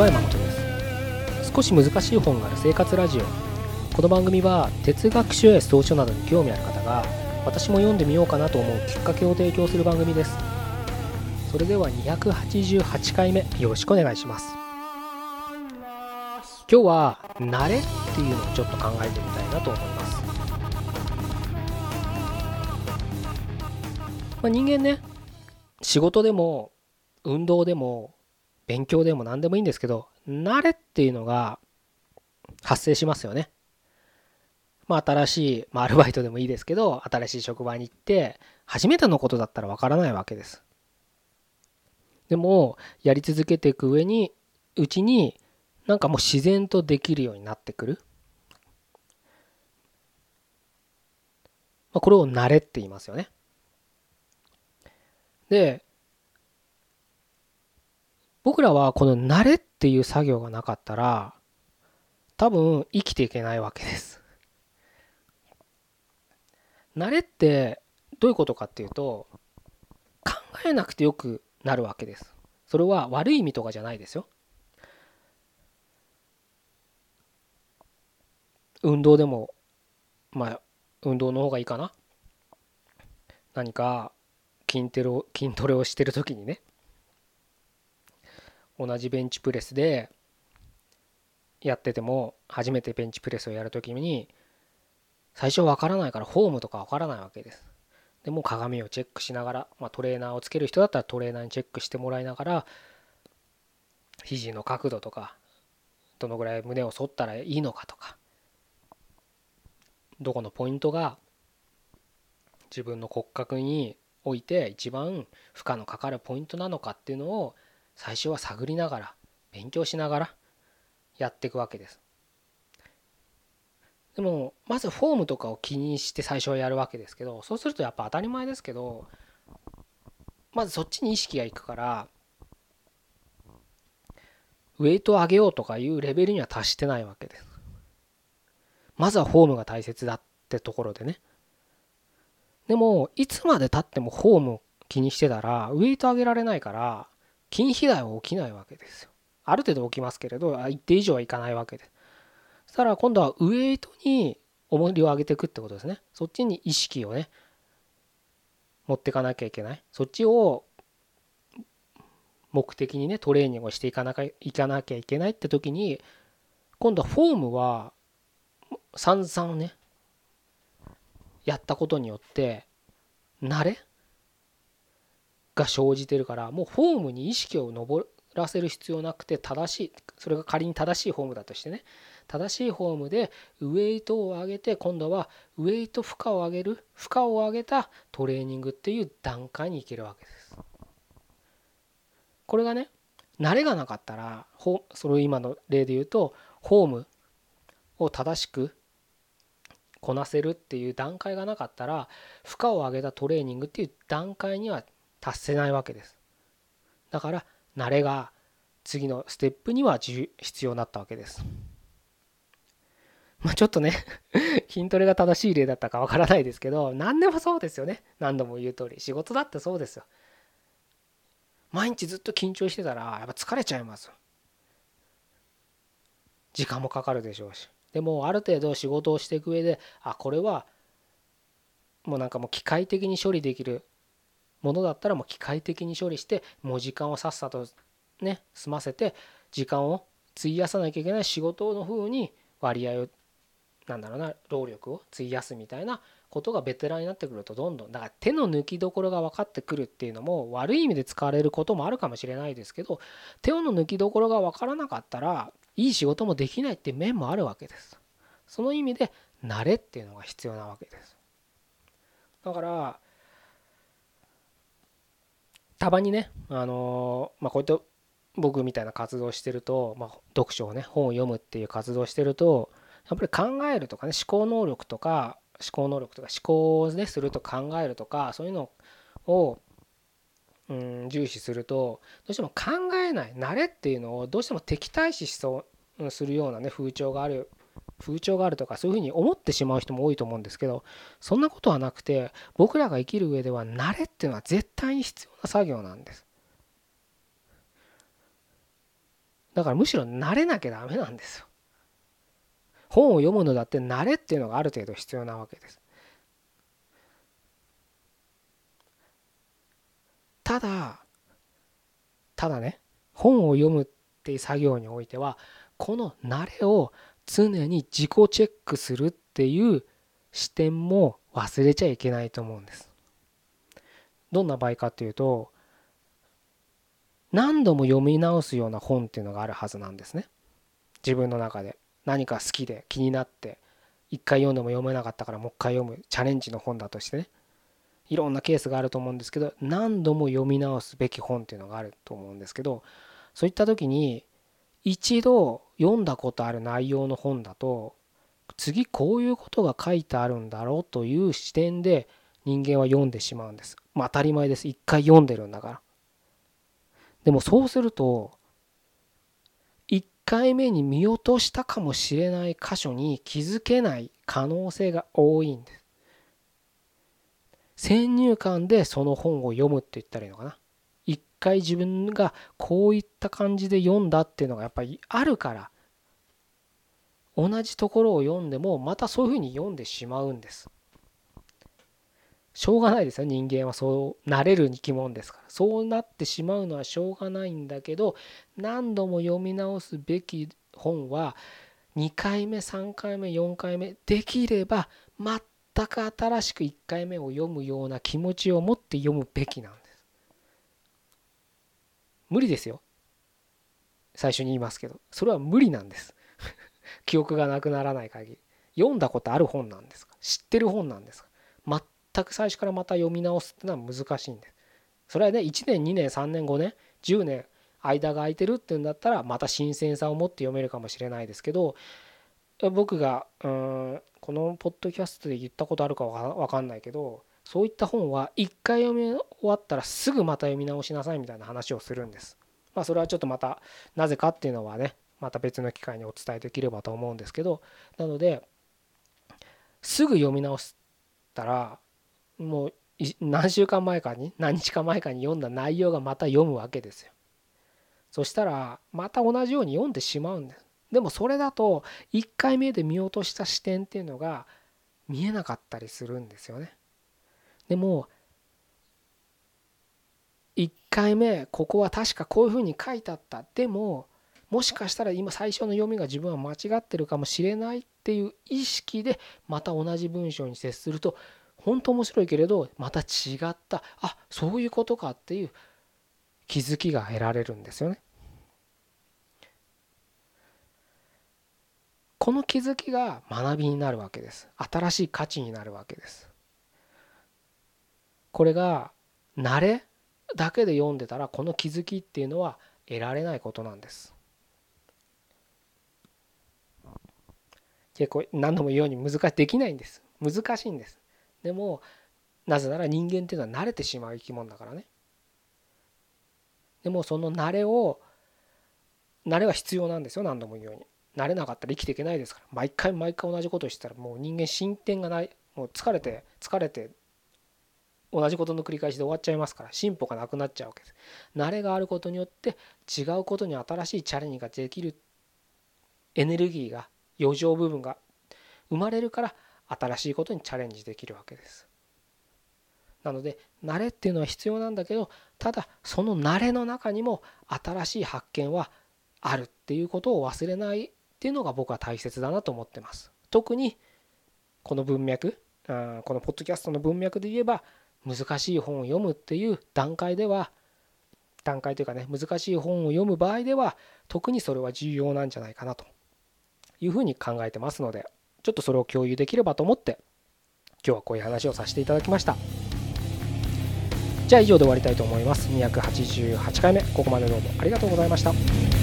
は山本です。少し難しい本がある生活ラジオ。この番組は哲学書や草書などに興味ある方が私も読んでみようかなと思うきっかけを提供する番組です。それでは288回目よろしくお願いします。今日は慣れっていうのをちょっと考えてみたいなと思います、まあ、人間ね仕事でも運動でも勉強でも何でもいいんですけど慣れっていうのが発生しますよね。まあ新しい、まあ、アルバイトでもいいですけど新しい職場に行って初めてのことだったらわからないわけです。でもやり続けていく上にうちになんかもう自然とできるようになってくる、まあ、これを慣れって言いますよね。で僕らはこの慣れっていう作業がなかったら多分生きていけないわけです。慣れってどういうことかっていうと考えなくてよくなるわけです。それは悪い意味とかじゃないですよ。運動でもまあ運動の方がいいかな。何か筋トレを筋トレをしてる時にね同じベンチプレスでやってても初めてベンチプレスをやる時に最初わからないからフォームとかわからないわけです。でも鏡をチェックしながら、まあ、トレーナーをつける人だったらトレーナーにチェックしてもらいながら肘の角度とかどのぐらい胸を反ったらいいのかとかどこのポイントが自分の骨格において一番負荷のかかるポイントなのかっていうのを最初は探りながら勉強しながらやっていくわけです。でもまずフォームとかを気にして最初はやるわけですけどそうするとやっぱ当たり前ですけどまずそっちに意識がいくからウェイトを上げようとかいうレベルには達してないわけです。まずはフォームが大切だってところでね。でもいつまでたってもフォームを気にしてたらウェイト上げられないから筋肥大は起きないわけですよ。ある程度起きますけれど一定以上はいかないわけで。そしたら今度はウェイトに重りを上げていくってことですね。そっちに意識をね持ってかなきゃいけない。そっちを目的にねトレーニングをしていかなきゃいかなきゃいけないって時に今度はフォームは散々ねやったことによって慣れが生じてるからもうフォームに意識を上らせる必要なくて正しいそれが仮に正しいフォームだとしてね。正しいフォームでウェイトを上げて今度はウェイト負荷を上げる負荷を上げたトレーニングっていう段階に行けるわけです。これがね慣れがなかったらそれを今の例で言うとフォームを正しくこなせるっていう段階がなかったら負荷を上げたトレーニングっていう段階には達せないわけです。だから慣れが次のステップには必要になったわけです。まあちょっとね 筋トレが正しい例だったかわからないですけど何でもそうですよね。何度も言う通り。仕事だってそうですよ。毎日ずっと緊張してたらやっぱ疲れちゃいます時間もかかるでしょうし。でもある程度仕事をしていく上であこれはもうなんかもう機械的に処理できるものだったらもう機械的に処理してもう時間をさっさとね済ませて時間を費やさなきゃいけない仕事の風に割合をなんだろうな労力を費やすみたいなことがベテランになってくるとどんどんだから手の抜きどころが分かってくるっていうのも悪い意味で使われることもあるかもしれないですけど手の抜きどころが分からなかったらいい仕事もできないって面もあるわけです。その意味で慣れっていうのが必要なわけです。だからたまにねあのまあこうやって僕みたいな活動してると、まあ、読書をね本を読むっていう活動してるとやっぱり考えるとかね思考能力とか思考能力とか思考をねすると考えるとかそういうのをうん重視するとどうしても考えない慣れっていうのをどうしても敵対視しそうするようなね風潮がある風潮があるとかそういうふうに思ってしまう人も多いと思うんですけどそんなことはなくて僕らが生きる上では慣れっていうのは絶対に必要な作業なんです。だからむしろ慣れなきゃダメなんですよ本を読むのだって慣れっていうのがある程度必要なわけですただただね本を読むっていう作業においてはこの慣れを常に自己チェックするっていう視点も忘れちゃいけないと思うんです。どんな場合かっていうと何度も読み直すような本っていうのがあるはずなんですね。自分の中で何か好きで気になって一回読んでも読めなかったからもう一回読むチャレンジの本だとしてねいろんなケースがあると思うんですけど何度も読み直すべき本っていうのがあると思うんですけどそういった時に一度読んだことある内容の本だと次こういうことが書いてあるんだろうという視点で人間は読んでしまうんです。まあ当たり前です。一回読んでるんだから。でもそうすると1回目に見落としたかもしれない箇所に気づけない可能性が多いんです。先入観でその本を読むって言ったらいいのかな回自分がこういった感じで読んだっていうのがやっぱりあるから同じところを読んでもまたそういうふうに読んでしまうんですしょうがないですよ人間はそうなれる生き物ですからそうなってしまうのはしょうがないんだけど何度も読み直すべき本は2回目3回目4回目できれば全く新しく1回目を読むような気持ちを持って読むべきなんです。無理ですよ。最初に言いますけど、それは無理なんです。記憶がなくならない限り。読んだことある本なんですか？知ってる本なんですか？全く最初からまた読み直すってのは難しいんです。それはね、1年、2年、3年、5年、10年、間が空いてるっていうんだったら、また新鮮さを持って読めるかもしれないですけど、僕がうんこのポッドキャストで言ったことあるかわかんないけどそういった本は一回読み終わったらすぐまた読み直しなさいみたいな話をするんです。まあそれはちょっとまたなぜかっていうのはねまた別の機会にお伝えできればと思うんですけどなのですぐ読み直したらもう何週間前かに何日か前かに読んだ内容がまた読むわけですよ。そしたらまた同じように読んでしまうんです。でもそれだと1回目で見落とした視点っていうのが見えなかったりするんですよね。でも1回目ここは確かこういうふうに書いてあった。でももしかしたら今最初の読みが自分は間違ってるかもしれないっていう意識でまた同じ文章に接すると本当面白いけれどまた違った。あそういうことかっていう気づきが得られるんですよね。この気づきが学びになるわけです。新しい価値になるわけです。これが慣れだけで読んでたらこの気づきっていうのは得られないことなんです。結構何度も言うように難しいできないんです。難しいんです。でもなぜなら人間っていうのは慣れてしまう生き物だからね。でもその慣れを慣れは必要なんですよ何度も言うように。慣れなかったら生きていけないですから。毎回毎回同じことをしたらもう人間進展がない。もう疲れて疲れて同じことの繰り返しで終わっちゃいますから進歩がなくなっちゃうわけです。慣れがあることによって違うことに新しいチャレンジができる。エネルギーが余剰部分が生まれるから新しいことにチャレンジできるわけです。なので慣れっていうのは必要なんだけどただその慣れの中にも新しい発見はあるっていうことを忘れないっていうのが僕は大切だなと思ってます。特にこの文脈このポッドキャストの文脈で言えば難しい本を読むっていう段階では段階というかね難しい本を読む場合では特にそれは重要なんじゃないかなというふうに考えてますのでちょっとそれを共有できればと思って今日はこういう話をさせていただきました。じゃあ以上で終わりたいと思います。288回目ここまでどうもありがとうございました。